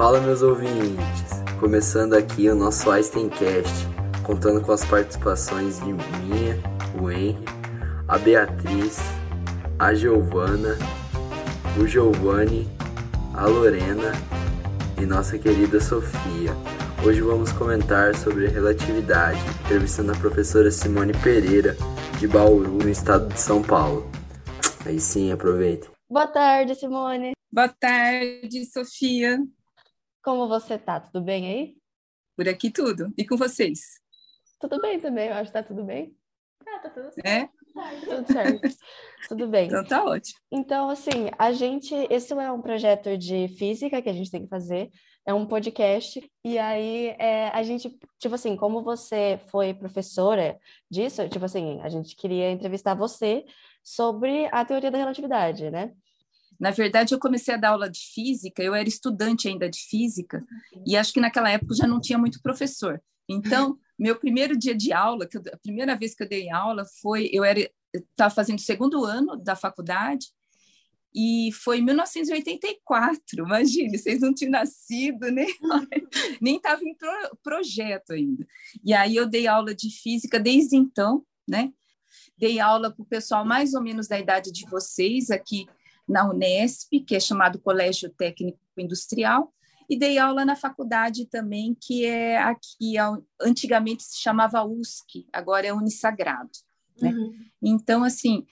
Fala, meus ouvintes! Começando aqui o nosso Einsteincast, contando com as participações de minha, o Henry, a Beatriz, a Giovana, o Giovanni, a Lorena e nossa querida Sofia. Hoje vamos comentar sobre relatividade, entrevistando a professora Simone Pereira, de Bauru, no estado de São Paulo. Aí sim, aproveita. Boa tarde, Simone. Boa tarde, Sofia. Como você tá? Tudo bem aí? Por aqui tudo. E com vocês? Tudo bem também, eu acho que tá tudo bem. Ah, tá tudo certo. É? Tudo certo. tudo bem. Então tá ótimo. Então, assim, a gente. Esse é um projeto de física que a gente tem que fazer. É um podcast. E aí, é, a gente, tipo assim, como você foi professora disso, tipo assim, a gente queria entrevistar você sobre a teoria da relatividade, né? Na verdade, eu comecei a dar aula de física, eu era estudante ainda de física, e acho que naquela época já não tinha muito professor. Então, meu primeiro dia de aula, eu, a primeira vez que eu dei aula foi, eu era estava fazendo o segundo ano da faculdade, e foi em 1984, imagine, vocês não tinham nascido, né? nem estava em pro, projeto ainda. E aí eu dei aula de física desde então, né? Dei aula para o pessoal mais ou menos da idade de vocês aqui na Unesp, que é chamado Colégio Técnico Industrial, e dei aula na faculdade também, que é aqui, antigamente se chamava USC, agora é Unisagrado. Né? Uhum. Então, assim,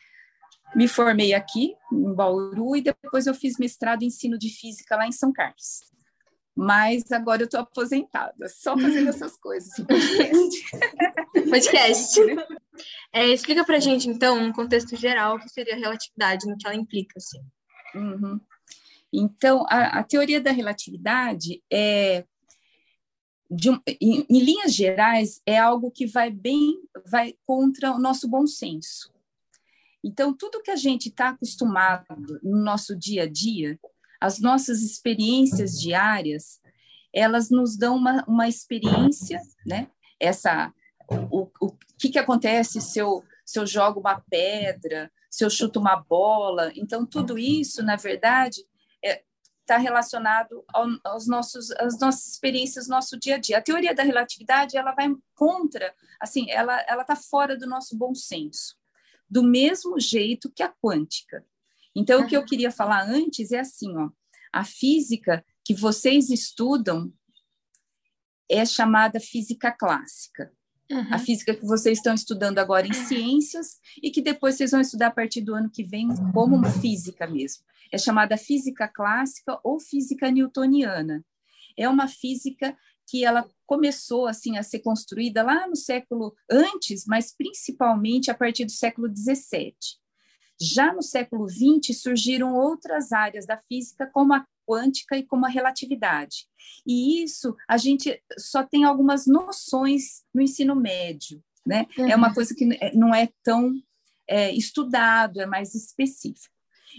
me formei aqui, em Bauru, e depois eu fiz mestrado em ensino de física lá em São Carlos. Mas agora eu estou aposentada, só fazendo essas coisas, podcast. podcast. É, explica para gente, então, um contexto geral, o que seria a relatividade, no que ela implica, assim. Uhum. Então, a, a, teoria da relatividade é, um, em, em, linhas gerais, é algo que vai bem, vai contra o nosso bom senso. Então, tudo que a gente está acostumado no nosso dia a dia, as nossas experiências diárias, elas nos dão uma, uma experiência, né? Essa, o, o que, que acontece se eu, se eu jogo uma pedra, se eu chuto uma bola. Então, tudo isso, na verdade, está é, tá relacionado ao, aos nossos, às nossas experiências, nosso dia a dia. A teoria da relatividade, ela vai contra, assim, ela está fora do nosso bom senso, do mesmo jeito que a quântica. Então, uhum. o que eu queria falar antes é assim, ó, a física que vocês estudam é chamada física clássica. Uhum. A física que vocês estão estudando agora em ciências e que depois vocês vão estudar a partir do ano que vem como física mesmo. É chamada física clássica ou física newtoniana. É uma física que ela começou assim a ser construída lá no século antes, mas principalmente a partir do século 17. Já no século XX surgiram outras áreas da física, como a quântica e como a relatividade. E isso a gente só tem algumas noções no ensino médio, né? Uhum. É uma uhum. coisa que não é tão é, estudado, é mais específico.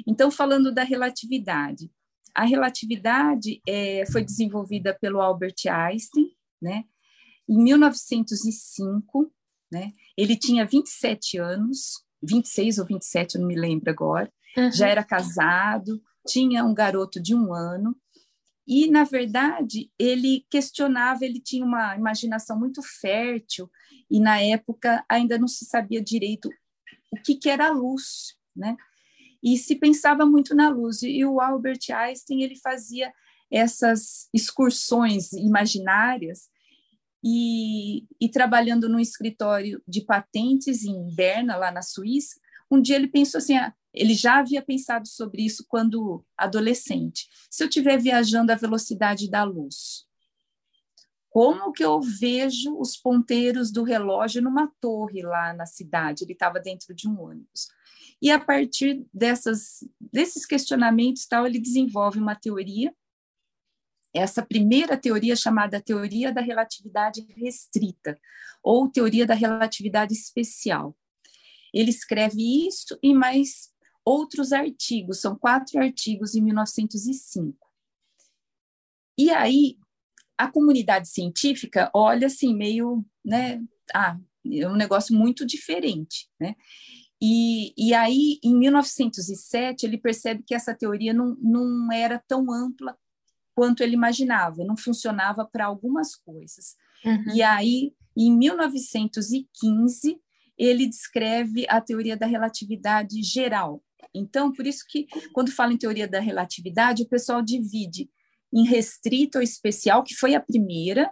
Então, falando da relatividade, a relatividade é, foi desenvolvida pelo Albert Einstein, né? Em 1905, né? Ele tinha 27 anos 26 ou 27, eu não me lembro agora. Uhum. Já era casado, tinha um garoto de um ano. E, na verdade, ele questionava, ele tinha uma imaginação muito fértil, e na época ainda não se sabia direito o que, que era a luz, né? E se pensava muito na luz. E o Albert Einstein ele fazia essas excursões imaginárias e, e trabalhando no escritório de patentes em Berna, lá na Suíça, um dia ele pensou assim, ah, ele já havia pensado sobre isso quando adolescente. Se eu estiver viajando à velocidade da luz, como que eu vejo os ponteiros do relógio numa torre lá na cidade? Ele estava dentro de um ônibus. E a partir dessas, desses questionamentos, tal, ele desenvolve uma teoria essa primeira teoria chamada teoria da relatividade restrita ou teoria da relatividade especial. Ele escreve isso e mais outros artigos, são quatro artigos em 1905. E aí a comunidade científica olha assim meio, né, ah, é um negócio muito diferente, né? E, e aí, em 1907, ele percebe que essa teoria não, não era tão ampla quanto ele imaginava, não funcionava para algumas coisas. Uhum. E aí, em 1915, ele descreve a teoria da relatividade geral. Então, por isso que, quando fala em teoria da relatividade, o pessoal divide em restrito ou especial, que foi a primeira,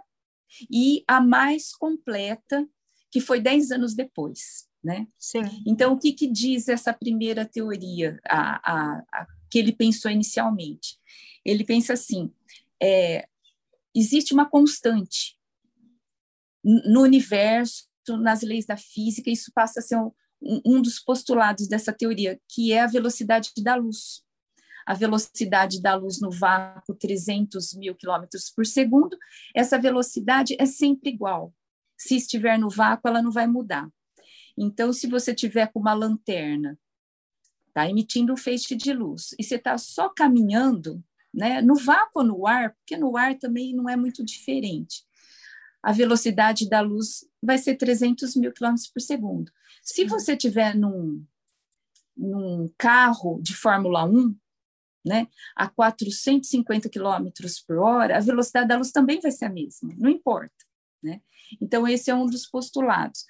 e a mais completa, que foi dez anos depois. Né? Sim. Então, o que, que diz essa primeira teoria, a, a, a, que ele pensou inicialmente? Ele pensa assim: é, existe uma constante no universo, nas leis da física, isso passa a ser um, um dos postulados dessa teoria, que é a velocidade da luz. A velocidade da luz no vácuo, 300 mil quilômetros por segundo, essa velocidade é sempre igual. Se estiver no vácuo, ela não vai mudar. Então, se você tiver com uma lanterna, tá emitindo um feixe de luz, e você está só caminhando, né, no vácuo no ar, porque no ar também não é muito diferente a velocidade da luz vai ser 300 mil quilômetros por segundo. Se você tiver num, num carro de Fórmula 1, né, a 450 quilômetros por hora, a velocidade da luz também vai ser a mesma, não importa. Né? Então, esse é um dos postulados.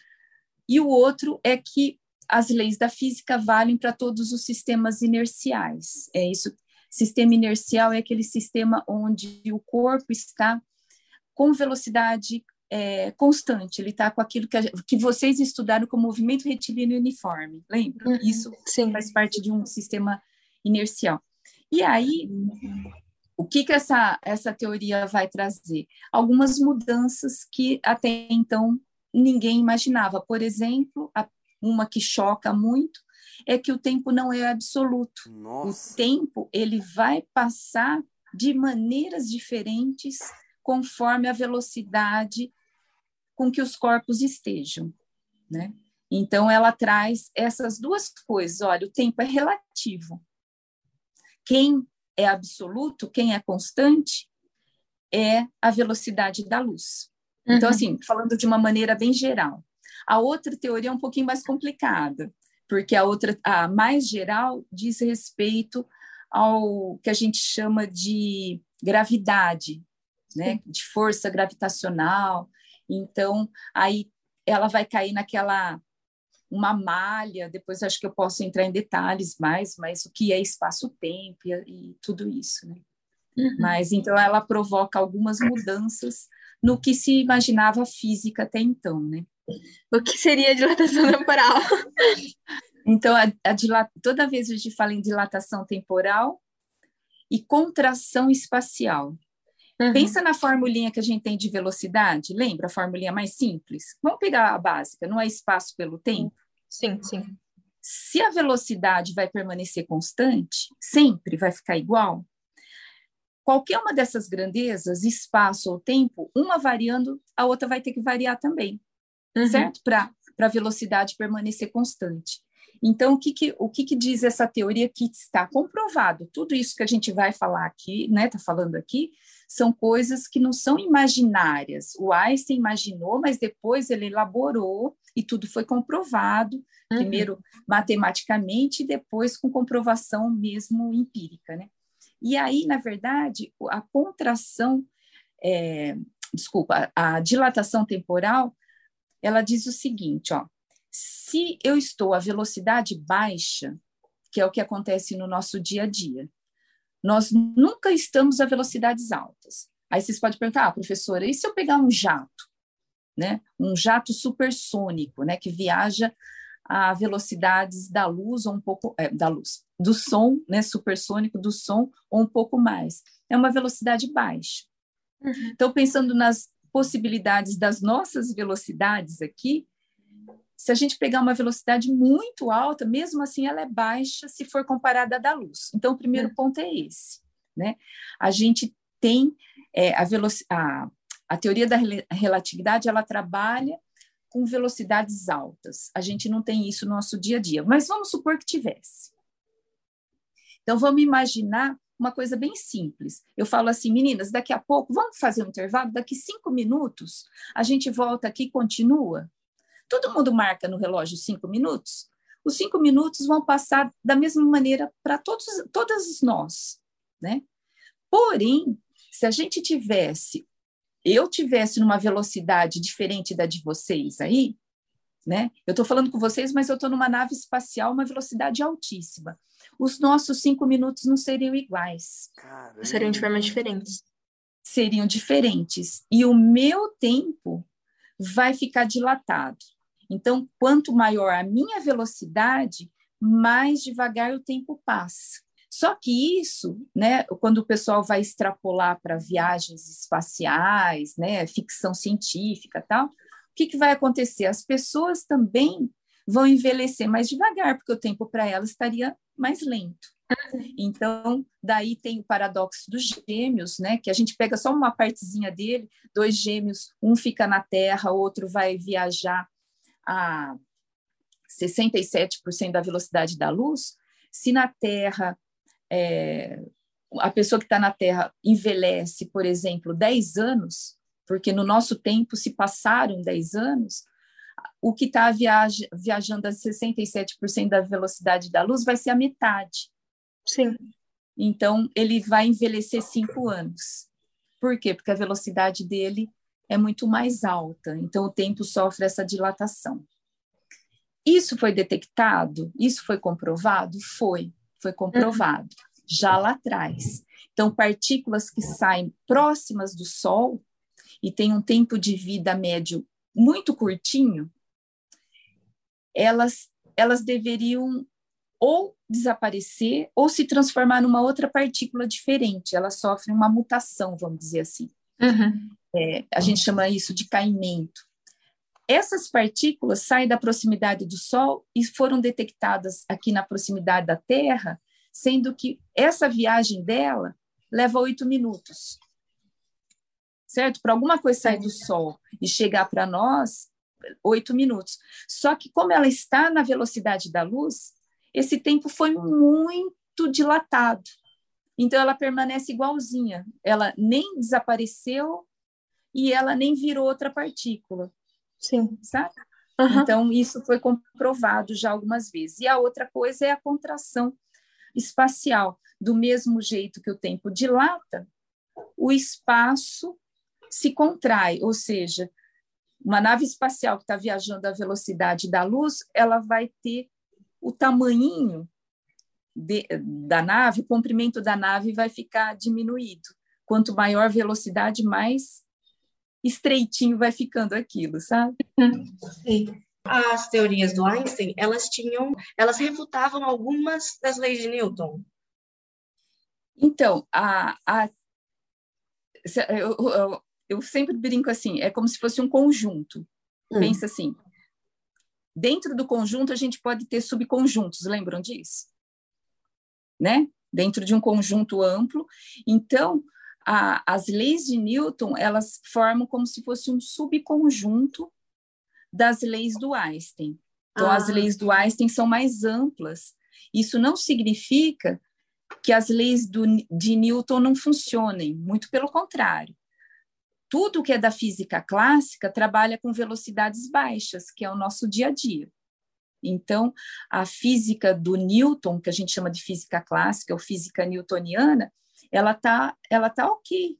E o outro é que as leis da física valem para todos os sistemas inerciais. É isso. Sistema inercial é aquele sistema onde o corpo está com velocidade é, constante, ele está com aquilo que, a, que vocês estudaram como movimento retilíneo uniforme, lembra? Uhum, Isso sim. faz parte de um sistema inercial. E aí, o que, que essa, essa teoria vai trazer? Algumas mudanças que até então ninguém imaginava. Por exemplo, a, uma que choca muito é que o tempo não é absoluto. Nossa. O tempo ele vai passar de maneiras diferentes conforme a velocidade com que os corpos estejam, né? Então ela traz essas duas coisas. Olha, o tempo é relativo. Quem é absoluto, quem é constante, é a velocidade da luz. Então, uhum. Então, assim, falando de uma maneira bem geral. A outra teoria é um pouquinho mais complicada, porque a outra, a mais geral, diz respeito ao que a gente chama de gravidade, né, de força gravitacional. Então, aí ela vai cair naquela uma malha, depois acho que eu posso entrar em detalhes mais, mas o que é espaço-tempo e, e, tudo isso, né? Uhum. Mas então ela provoca algumas mudanças no que se imaginava física até então, né? O que seria dilatação temporal? então, a, a dilat... toda vez a gente fala em dilatação temporal e contração espacial. Uhum. Pensa na formulinha que a gente tem de velocidade, lembra a formulinha mais simples? Vamos pegar a básica, não é espaço pelo tempo? Sim, sim. Se a velocidade vai permanecer constante, sempre vai ficar igual, qualquer uma dessas grandezas, espaço ou tempo, uma variando, a outra vai ter que variar também, uhum. certo? Para a velocidade permanecer constante. Então, o que, que o que, que, diz essa teoria que está comprovado? Tudo isso que a gente vai falar aqui, né, está falando aqui, são coisas que não são imaginárias. O Einstein imaginou, mas depois ele elaborou e tudo foi comprovado, uhum. primeiro matematicamente e depois com comprovação mesmo empírica, né? E aí, na verdade, a contração, é, desculpa, a dilatação temporal, ela diz o seguinte, ó, se eu estou a velocidade baixa, que é o que acontece no nosso dia a dia, nós nunca estamos a velocidades altas. Aí vocês podem perguntar, ah, professora, e se eu pegar um jato, né? Um jato supersônico, né? Que viaja a velocidades da luz ou um pouco é, da luz, do som, né? Supersônico do som ou um pouco mais. É uma velocidade baixa. Uhum. Então, pensando nas possibilidades das nossas velocidades aqui, se a gente pegar uma velocidade muito alta, mesmo assim ela é baixa se for comparada à da luz. Então, o primeiro é. ponto é esse. Né? A gente tem é, a, a, a teoria da relatividade, ela trabalha com velocidades altas. A gente não tem isso no nosso dia a dia, mas vamos supor que tivesse. Então, vamos imaginar uma coisa bem simples. Eu falo assim, meninas, daqui a pouco, vamos fazer um intervalo, daqui cinco minutos, a gente volta aqui e continua. Todo mundo marca no relógio cinco minutos. Os cinco minutos vão passar da mesma maneira para todos, todas nós, né? Porém, se a gente tivesse, eu tivesse numa velocidade diferente da de vocês aí, né? Eu estou falando com vocês, mas eu estou numa nave espacial, uma velocidade altíssima. Os nossos cinco minutos não seriam iguais. Caramba. Seriam de formas diferentes. Seriam diferentes. E o meu tempo vai ficar dilatado. Então, quanto maior a minha velocidade, mais devagar o tempo passa. Só que isso, né, quando o pessoal vai extrapolar para viagens espaciais, né, ficção científica, tal, o que, que vai acontecer? As pessoas também vão envelhecer mais devagar, porque o tempo para elas estaria mais lento. Então, daí tem o paradoxo dos gêmeos, né? Que a gente pega só uma partezinha dele, dois gêmeos, um fica na Terra, o outro vai viajar a 67% da velocidade da luz. Se na Terra é, a pessoa que está na Terra envelhece, por exemplo, 10 anos, porque no nosso tempo se passaram 10 anos, o que está viaja, viajando a 67% da velocidade da luz vai ser a metade. Sim. Então, ele vai envelhecer 5 anos. Por quê? Porque a velocidade dele é muito mais alta, então o tempo sofre essa dilatação. Isso foi detectado? Isso foi comprovado? Foi foi comprovado já lá atrás. Então, partículas que saem próximas do Sol e têm um tempo de vida médio muito curtinho, elas, elas deveriam ou desaparecer ou se transformar numa outra partícula diferente. Elas sofrem uma mutação, vamos dizer assim. Uhum. É, a gente chama isso de caimento. Essas partículas saem da proximidade do Sol e foram detectadas aqui na proximidade da Terra, sendo que essa viagem dela leva oito minutos. Certo? Para alguma coisa sair do Sol e chegar para nós, oito minutos. Só que, como ela está na velocidade da luz, esse tempo foi muito dilatado. Então, ela permanece igualzinha. Ela nem desapareceu e ela nem virou outra partícula. Sim. Sabe? Uhum. Então, isso foi comprovado já algumas vezes. E a outra coisa é a contração espacial. Do mesmo jeito que o tempo dilata, o espaço se contrai, ou seja, uma nave espacial que está viajando à velocidade da luz, ela vai ter o tamanhinho de, da nave, o comprimento da nave vai ficar diminuído. Quanto maior a velocidade, mais estreitinho vai ficando aquilo, sabe? Sim. As teorias do Einstein, elas tinham, elas refutavam algumas das leis de Newton. Então, a, a eu, eu, eu sempre brinco assim, é como se fosse um conjunto. Hum. Pensa assim, dentro do conjunto a gente pode ter subconjuntos, lembram disso? Né? Dentro de um conjunto amplo. Então, a, as leis de Newton elas formam como se fosse um subconjunto das leis do Einstein. Então, ah. as leis do Einstein são mais amplas. Isso não significa que as leis do, de Newton não funcionem, muito pelo contrário. Tudo que é da física clássica trabalha com velocidades baixas, que é o nosso dia a dia. Então, a física do Newton, que a gente chama de física clássica ou física newtoniana, ela tá, ela tá ok.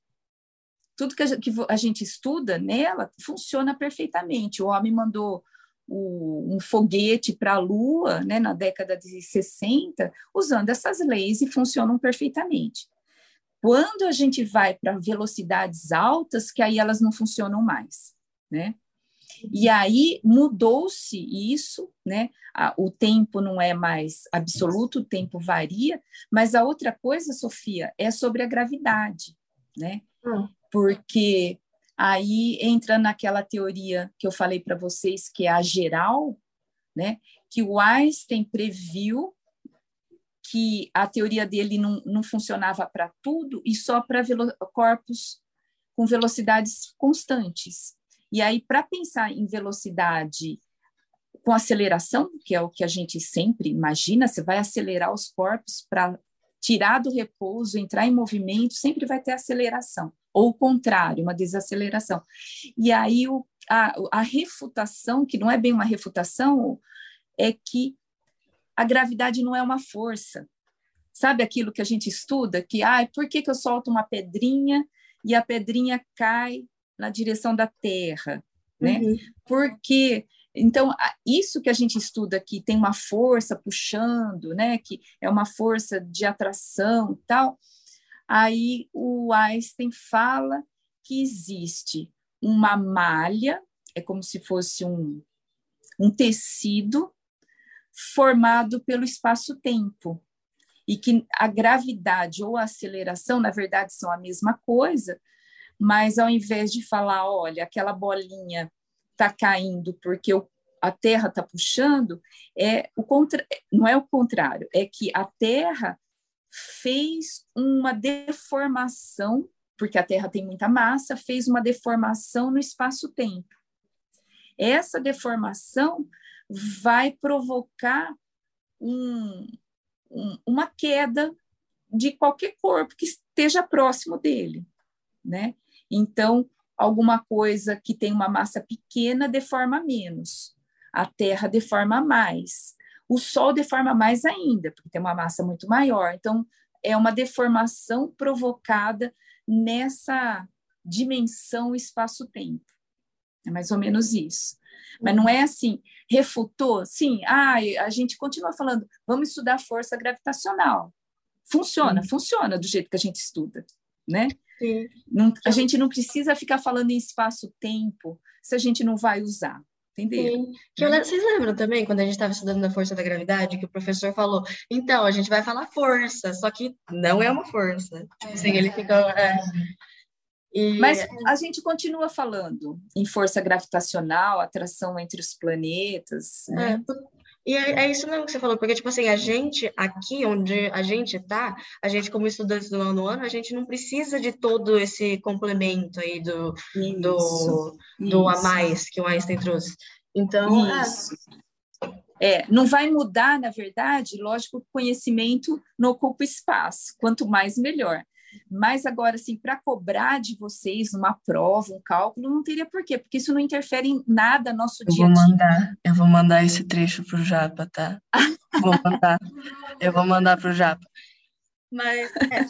Tudo que a, que a gente estuda nela funciona perfeitamente. O homem mandou o, um foguete para a Lua, né, na década de 60, usando essas leis e funcionam perfeitamente. Quando a gente vai para velocidades altas, que aí elas não funcionam mais, né? E aí mudou-se isso, né? o tempo não é mais absoluto, o tempo varia, mas a outra coisa, Sofia, é sobre a gravidade, né? Hum. Porque aí entra naquela teoria que eu falei para vocês, que é a geral, né? Que o Einstein previu que a teoria dele não, não funcionava para tudo e só para corpos com velocidades constantes. E aí, para pensar em velocidade com aceleração, que é o que a gente sempre imagina, você vai acelerar os corpos para tirar do repouso, entrar em movimento, sempre vai ter aceleração, ou o contrário, uma desaceleração. E aí o, a, a refutação, que não é bem uma refutação, é que a gravidade não é uma força. Sabe aquilo que a gente estuda? Que, ah, por que, que eu solto uma pedrinha e a pedrinha cai na direção da Terra, né? Uhum. Porque então isso que a gente estuda aqui tem uma força puxando, né? Que é uma força de atração, tal. Aí o Einstein fala que existe uma malha, é como se fosse um, um tecido formado pelo espaço-tempo e que a gravidade ou a aceleração, na verdade, são a mesma coisa, mas ao invés de falar, olha, aquela bolinha está caindo porque o, a Terra está puxando, é o contra, não é o contrário, é que a Terra fez uma deformação, porque a Terra tem muita massa, fez uma deformação no espaço-tempo. Essa deformação vai provocar um, um, uma queda de qualquer corpo que esteja próximo dele, né? Então, alguma coisa que tem uma massa pequena deforma menos, a Terra deforma mais, o Sol deforma mais ainda, porque tem uma massa muito maior. Então, é uma deformação provocada nessa dimensão espaço-tempo. É mais ou menos isso. Mas não é assim, refutou, sim, ah, a gente continua falando, vamos estudar força gravitacional. Funciona, sim. funciona do jeito que a gente estuda, né? Não, a gente não precisa ficar falando em espaço-tempo se a gente não vai usar. Entendeu? Que eu, vocês lembram também, quando a gente estava estudando a força da gravidade, que o professor falou, então, a gente vai falar força, só que não é uma força. Tipo assim, ele fica. É, e... Mas a gente continua falando em força gravitacional, atração entre os planetas. Né? É, e é, é, isso mesmo que você falou, porque, tipo assim, a gente, aqui onde a gente tá, a gente, como estudantes do nono ano, a gente não precisa de todo esse complemento aí do, isso, do, do a mais que o Einstein trouxe. Então, é. isso. É, não vai mudar, na verdade, lógico, o conhecimento não ocupa espaço, quanto mais melhor. Mas agora, assim, para cobrar de vocês uma prova, um cálculo, não teria porquê, porque isso não interfere em nada no nosso eu dia a dia. Mandar, eu vou mandar esse trecho pro Japa, tá? vou mandar. Eu vou mandar pro Japa. Mas é.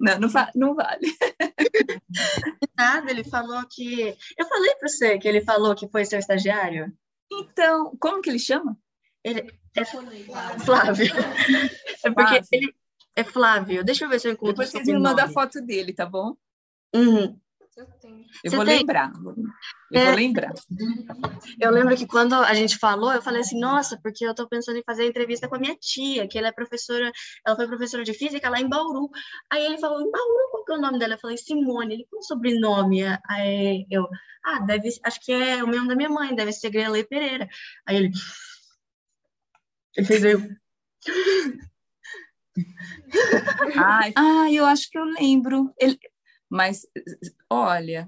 Não, não, não vale. Nada, ele falou que. Eu falei para você que ele falou que foi seu estagiário. Então, como que ele chama? Ele é Flávio. É porque ele, é Flávio. Deixa eu ver se eu encontro. Depois vocês me mandam a foto dele, tá bom? Uhum. Eu vou tem? lembrar. Eu é, vou lembrar. Eu lembro que quando a gente falou, eu falei assim, nossa, porque eu estou pensando em fazer entrevista com a minha tia, que ela é professora, ela foi professora de física lá em Bauru. Aí ele falou, em Bauru, qual que é o nome dela? Eu falei, Simone, ele com sobrenome. Aí eu, ah, deve, acho que é o mesmo da minha mãe, deve ser Grelei Pereira. Aí ele, ele fez eu. Ai, ah, eu acho que eu lembro. Ele, mas, olha.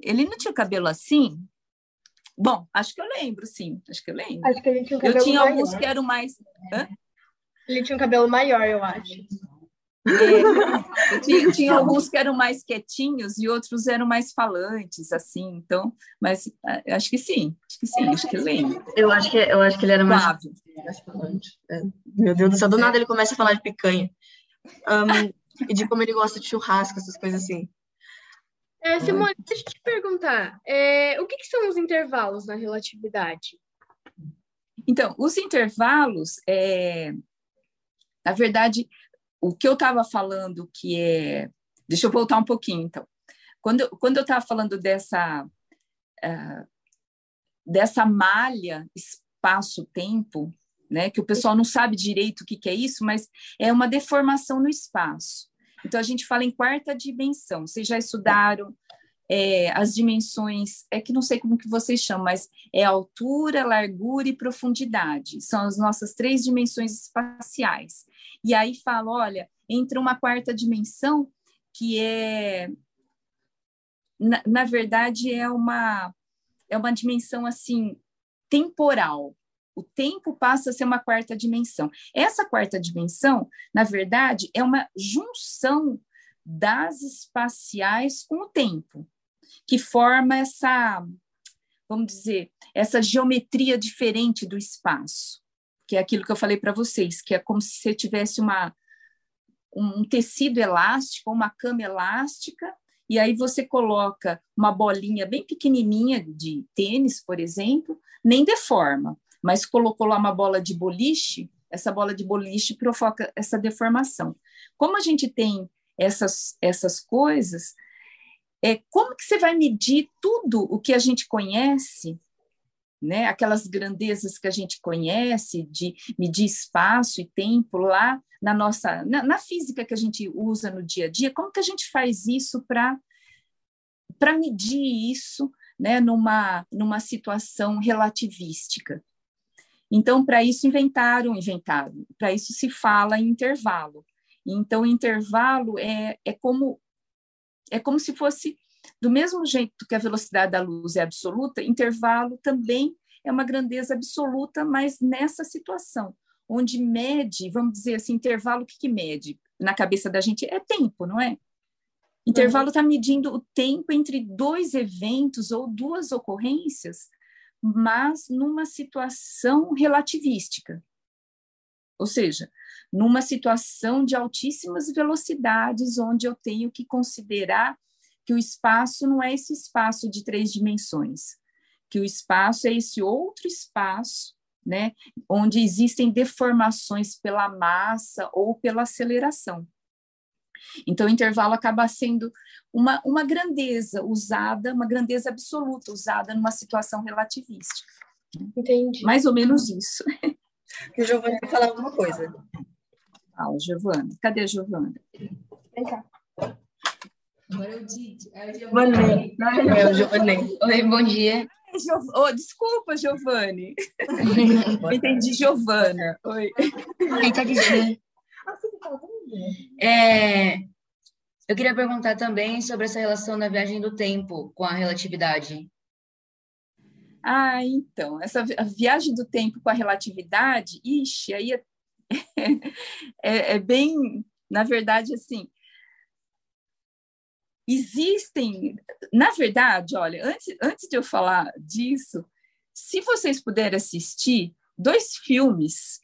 ele não tinha cabelo assim? Bom, acho que eu lembro, sim. Acho que eu lembro. Acho que ele tinha um cabelo Eu tinha maior. alguns que eram mais. Hã? Ele tinha um cabelo maior, eu acho. É, tinha, tinha, alguns que eram mais quietinhos e outros eram mais falantes, assim, então, mas ah, acho que sim, acho que sim, acho que eu lembro. Eu acho que, eu acho que ele era mais, mais falante. É. Meu Deus do céu, do nada ele começa a falar de picanha. Um, e de como ele gosta de churrasco, essas coisas assim. É, Simone, deixa eu te perguntar, é, o que, que, são os intervalos na relatividade? Então, os intervalos, é, na verdade, o que eu estava falando que é. Deixa eu voltar um pouquinho, então. Quando, quando eu estava falando dessa, uh, dessa malha espaço-tempo, né, que o pessoal não sabe direito o que, que é isso, mas é uma deformação no espaço. Então, a gente fala em quarta dimensão. Vocês já estudaram é, as dimensões, é que não sei como que vocês chamam, mas é altura, largura e profundidade. São as nossas três dimensões espaciais. E aí fala, olha, entra uma quarta dimensão que é, na, na verdade, é uma é uma dimensão assim temporal. O tempo passa a ser uma quarta dimensão. Essa quarta dimensão, na verdade, é uma junção das espaciais com o tempo que forma essa, vamos dizer, essa geometria diferente do espaço, que é aquilo que eu falei para vocês, que é como se você tivesse uma um tecido elástico, uma cama elástica, e aí você coloca uma bolinha bem pequenininha de tênis, por exemplo, nem deforma, mas colocou lá uma bola de boliche, essa bola de boliche provoca essa deformação. Como a gente tem essas, essas coisas, é, como que você vai medir tudo o que a gente conhece, né? aquelas grandezas que a gente conhece, de medir espaço e tempo lá na nossa, na, na física que a gente usa no dia a dia, como que a gente faz isso para para medir isso né, numa, numa situação relativística. Então, para isso inventaram, inventaram, para isso se fala em intervalo. Então, intervalo é, é como é como se fosse do mesmo jeito que a velocidade da luz é absoluta, intervalo também é uma grandeza absoluta, mas nessa situação, onde mede, vamos dizer assim, intervalo, o que, que mede na cabeça da gente? É tempo, não é? Intervalo está uhum. medindo o tempo entre dois eventos ou duas ocorrências, mas numa situação relativística. Ou seja, numa situação de altíssimas velocidades, onde eu tenho que considerar que o espaço não é esse espaço de três dimensões, que o espaço é esse outro espaço, né, onde existem deformações pela massa ou pela aceleração. Então, o intervalo acaba sendo uma, uma grandeza usada, uma grandeza absoluta, usada numa situação relativística. Entendi. Mais ou menos isso. O Giovanni quer falar alguma coisa. Fala, Giovana. Cadê a Giovana? Vem cá. Agora o Didi. É o Giovanni. É o Giovanni. Oi, bom dia. Oh, desculpa, Giovanni. Entendi, Giovana. Oi. Eita, dizer. É, eu queria perguntar também sobre essa relação da viagem do tempo com a relatividade. Ah, então, essa viagem do tempo com a relatividade, ixi, aí é, é, é bem, na verdade, assim, existem, na verdade, olha, antes, antes de eu falar disso, se vocês puderem assistir dois filmes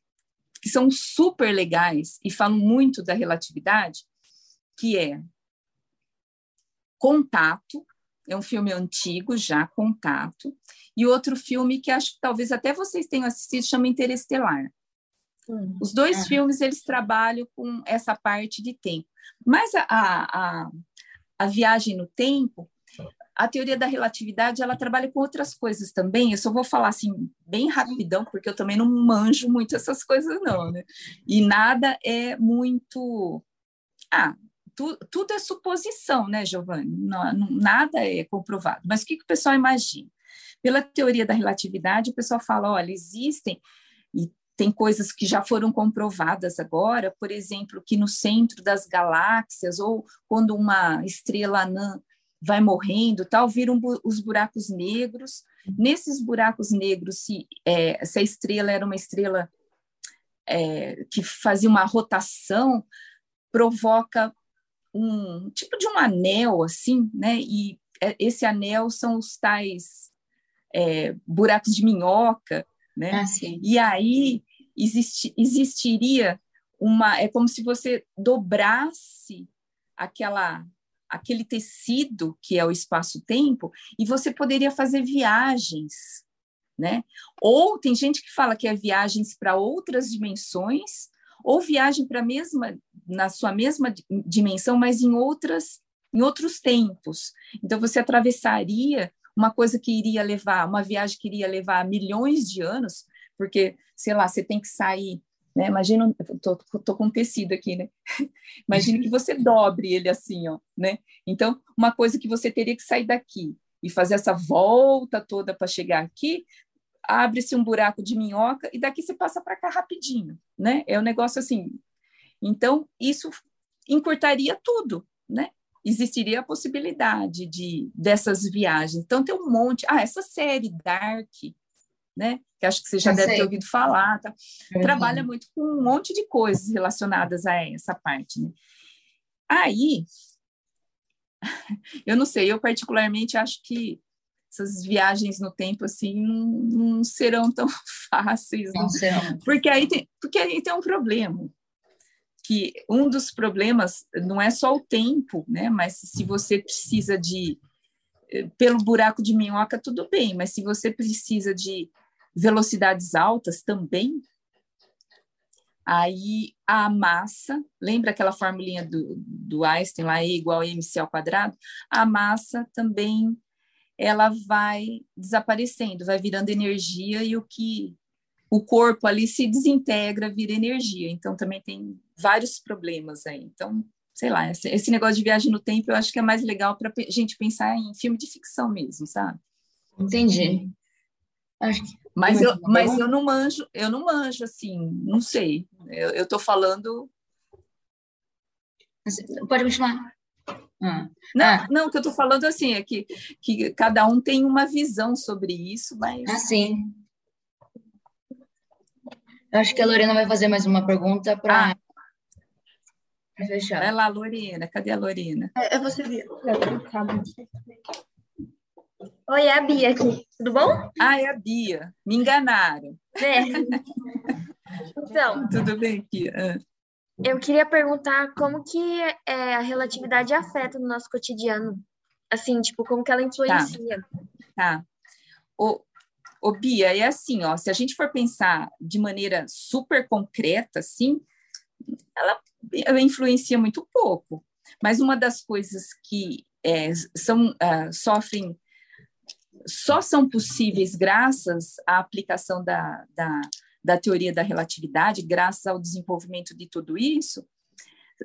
que são super legais e falam muito da relatividade, que é Contato, é um filme antigo já, Contato, e outro filme que acho que talvez até vocês tenham assistido, chama Interestelar. Hum, Os dois é. filmes, eles trabalham com essa parte de tempo. Mas a, a, a viagem no tempo, a teoria da relatividade ela trabalha com outras coisas também. Eu só vou falar assim bem rapidão, porque eu também não manjo muito essas coisas não, né? E nada é muito ah, tu, tudo é suposição, né, Giovanni? Não, não, nada é comprovado. Mas o que, que o pessoal imagina? Pela teoria da relatividade, o pessoal fala, olha, existem tem coisas que já foram comprovadas agora, por exemplo, que no centro das galáxias ou quando uma estrela anã vai morrendo, tal, viram os buracos negros. Nesses buracos negros, se, é, se a estrela era uma estrela é, que fazia uma rotação, provoca um tipo de um anel, assim, né? E é, esse anel são os tais é, buracos de minhoca, né? Ah, e aí existiria uma, é como se você dobrasse aquela aquele tecido que é o espaço-tempo e você poderia fazer viagens, né? Ou tem gente que fala que é viagens para outras dimensões, ou viagem para a mesma na sua mesma dimensão, mas em outras em outros tempos. Então você atravessaria uma coisa que iria levar, uma viagem que iria levar milhões de anos, porque sei lá, você tem que sair né? Imagina, tô, tô com tecido aqui, né? Imagina que você dobre ele assim, ó, né? Então, uma coisa que você teria que sair daqui e fazer essa volta toda para chegar aqui, abre-se um buraco de minhoca e daqui você passa para cá rapidinho, né? É um negócio assim. Então, isso encurtaria tudo, né? Existiria a possibilidade de dessas viagens. Então, tem um monte. Ah, essa série Dark, né? Que acho que você já eu deve sei. ter ouvido falar, tá? Uhum. Trabalha muito com um monte de coisas relacionadas a essa parte, né? Aí, eu não sei, eu particularmente acho que essas viagens no tempo assim não, não serão tão fáceis, não, não serão. Porque aí tem, porque aí tem um problema que um dos problemas não é só o tempo, né? Mas se você precisa de eh, pelo buraco de minhoca tudo bem, mas se você precisa de velocidades altas também, aí a massa, lembra aquela formulinha do, do Einstein lá, E igual a mc ao quadrado? A massa também ela vai desaparecendo, vai virando energia e o que o corpo ali se desintegra, vira energia. Então também tem vários problemas aí. Então, sei lá, esse, esse negócio de viagem no tempo eu acho que é mais legal para a gente pensar em filme de ficção mesmo, sabe? Entendi. Acho que mas eu, mas eu não manjo, eu não manjo assim, não sei. Eu estou falando. Pode continuar. Ah. Não, ah. não, o que eu estou falando assim é que, que cada um tem uma visão sobre isso, mas. Ah, sim. Eu acho que a Lorena vai fazer mais uma pergunta para ah. fechar. Vai lá, Lorena. Cadê a Lorena? É, é você, Bia. Oi, é a Bia aqui. Tudo bom? Ah, é a Bia. Me enganaram. É. Então. Tudo bem, Bia? Ah. Eu queria perguntar como que é, a relatividade afeta no nosso cotidiano. Assim, tipo, como que ela influencia. Tá. tá. O, Ô, Bia, é assim, ó, se a gente for pensar de maneira super concreta, assim, ela, ela influencia muito pouco. Mas uma das coisas que é, são, uh, sofrem, só são possíveis graças à aplicação da, da, da teoria da relatividade, graças ao desenvolvimento de tudo isso,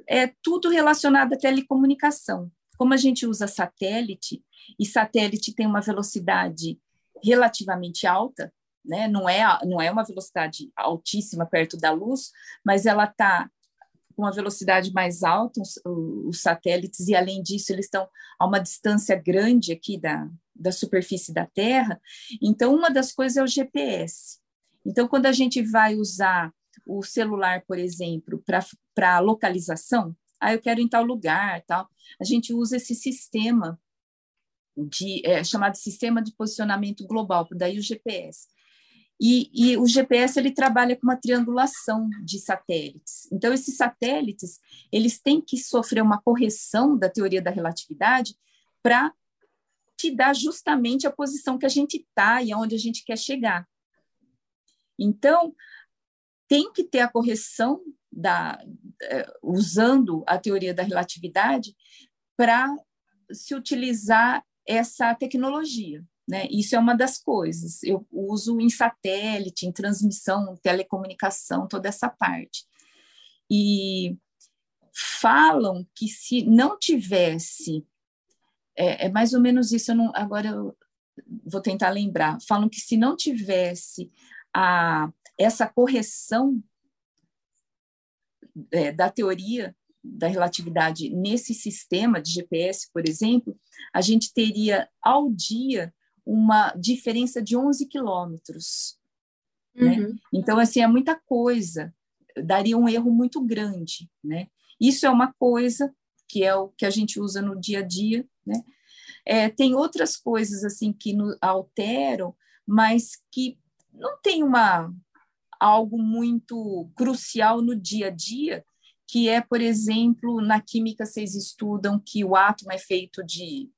é tudo relacionado à telecomunicação. Como a gente usa satélite, e satélite tem uma velocidade relativamente alta, né? não, é, não é uma velocidade altíssima perto da luz, mas ela está com uma velocidade mais alta, os, os, satélites, e além disso, eles estão a uma distância grande aqui da, da superfície da Terra. Então, uma das coisas é o GPS. Então, quando a gente vai usar o celular, por exemplo, para localização, ah, eu quero ir em tal lugar, tal, a gente usa esse sistema de, é, chamado Sistema de Posicionamento Global, daí o GPS. E, e, o GPS ele trabalha com uma triangulação de satélites. Então esses satélites eles têm que sofrer uma correção da teoria da relatividade para te dar justamente a posição que a gente está e aonde a gente quer chegar. Então tem que ter a correção da é, usando a teoria da relatividade para se utilizar essa tecnologia. Né? Isso é uma das coisas. Eu uso em satélite, em transmissão, telecomunicação, toda essa parte. E falam que se não tivesse, é, é mais ou menos isso, eu não, agora eu vou tentar lembrar, falam que se não tivesse a, essa correção é, da teoria da relatividade nesse sistema de GPS, por exemplo, a gente teria ao dia uma diferença de 11 quilômetros. Né? Uhum. Então, assim, é muita coisa, daria um erro muito grande. Né? Isso é uma coisa que é o que a gente usa no dia a dia. Né? É, tem outras coisas assim que no, alteram, mas que não tem uma algo muito crucial no dia a dia, que é, por exemplo, na química vocês estudam que o átomo é feito de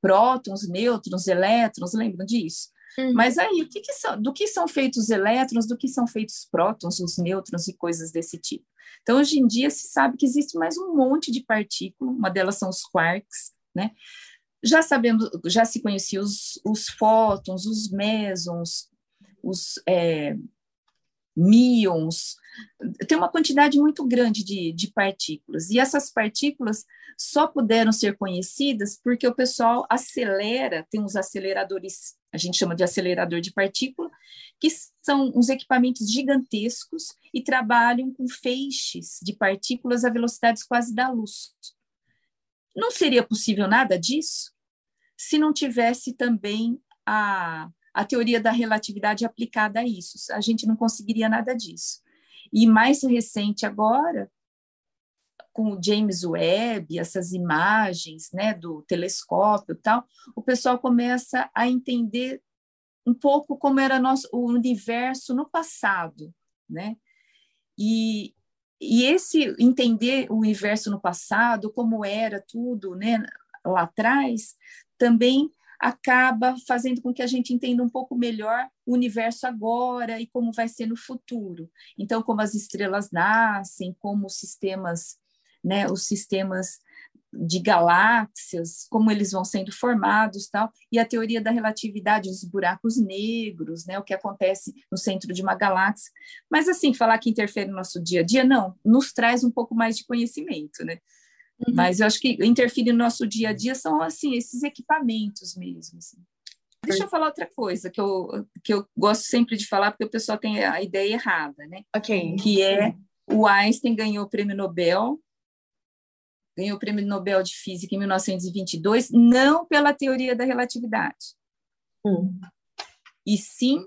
prótons, nêutrons, elétrons, lembram disso? Uhum. Mas aí, o que, que são, do que são feitos os elétrons, do que são feitos os prótons, os nêutrons e coisas desse tipo? Então, hoje em dia, se sabe que existe mais um monte de partículas, uma delas são os quarks, né? Já sabemos, já se conhecia os, os fótons, os mesons, os é, míons, tem uma quantidade muito grande de, de partículas. E essas partículas só puderam ser conhecidas porque o pessoal acelera, tem uns aceleradores, a gente chama de acelerador de partícula, que são uns equipamentos gigantescos e trabalham com feixes de partículas a velocidades quase da luz. Não seria possível nada disso se não tivesse também a, a teoria da relatividade aplicada a isso. A gente não conseguiria nada disso. E mais recente agora, com o James Webb, essas imagens né, do telescópio tal, o pessoal começa a entender um pouco como era nosso, o universo no passado, né? E, e esse entender o universo no passado, como era tudo, né, lá atrás, também acaba fazendo com que a gente entenda um pouco melhor o universo agora e como vai ser no futuro. Então, como as estrelas nascem, como os sistemas, né, os sistemas de galáxias, como eles vão sendo formados, tal, e a teoria da relatividade dos buracos negros, né, o que acontece no centro de uma galáxia. Mas assim, falar que interfere no nosso dia a dia, não, nos traz um pouco mais de conhecimento, né? Uhum. Mas eu acho que interfere no nosso dia a dia são assim esses equipamentos mesmo. Assim. Deixa eu falar outra coisa que eu, que eu gosto sempre de falar, porque o pessoal tem a ideia errada, né? Ok. Que é o Einstein ganhou o prêmio Nobel ganhou o Prêmio Nobel de Física em 1922, não pela teoria da relatividade, hum. e sim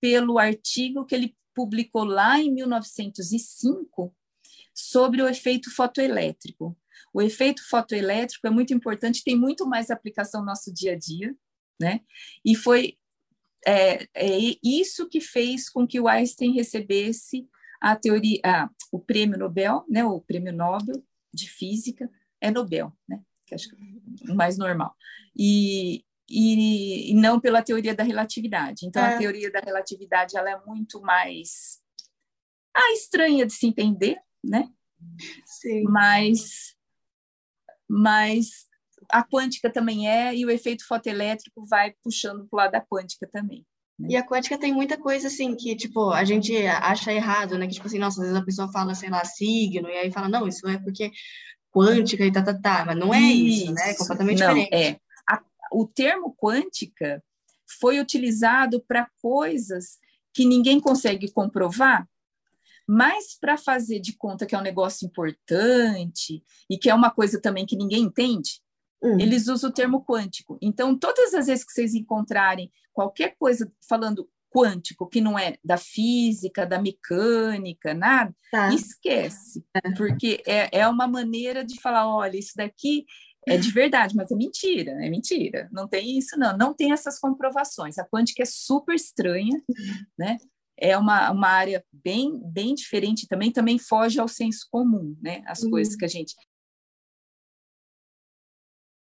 pelo artigo que ele publicou lá em 1905 sobre o efeito fotoelétrico. O efeito fotoelétrico é muito importante, tem muito mais aplicação no nosso dia a dia, né? E foi é, é isso que fez com que o Einstein recebesse a teoria, a, o prêmio Nobel, né? O prêmio Nobel de física é Nobel, né? Que acho que é o mais normal. E, e, e, não pela teoria da relatividade. Então, é. a teoria da relatividade ela é muito mais ah, estranha de se entender, né? Sim. Mas, mas a quântica também é, e o efeito fotoelétrico vai puxando para o lado da quântica também. Né? E a quântica tem muita coisa assim que, tipo, a gente acha errado, né? Que, tipo assim, nossa, às vezes a pessoa fala, sei lá, signo, e aí fala, não, isso é porque quântica e tá, tá, tá. Mas não é isso, isso né? É completamente não, diferente. É. A, o termo quântica foi utilizado para coisas que ninguém consegue comprovar, mas para fazer de conta que é um negócio importante e que é uma coisa também que ninguém entende, Hum. Eles usam o termo quântico. Então, todas as vezes que vocês encontrarem qualquer coisa falando quântico, que não é da física, da mecânica, nada, tá. esquece. Porque é, é uma maneira de falar: olha, isso daqui é de verdade, mas é mentira, é mentira. Não tem isso, não. Não tem essas comprovações. A quântica é super estranha, né? é uma, uma área bem, bem diferente também, também foge ao senso comum, né? As uhum. coisas que a gente.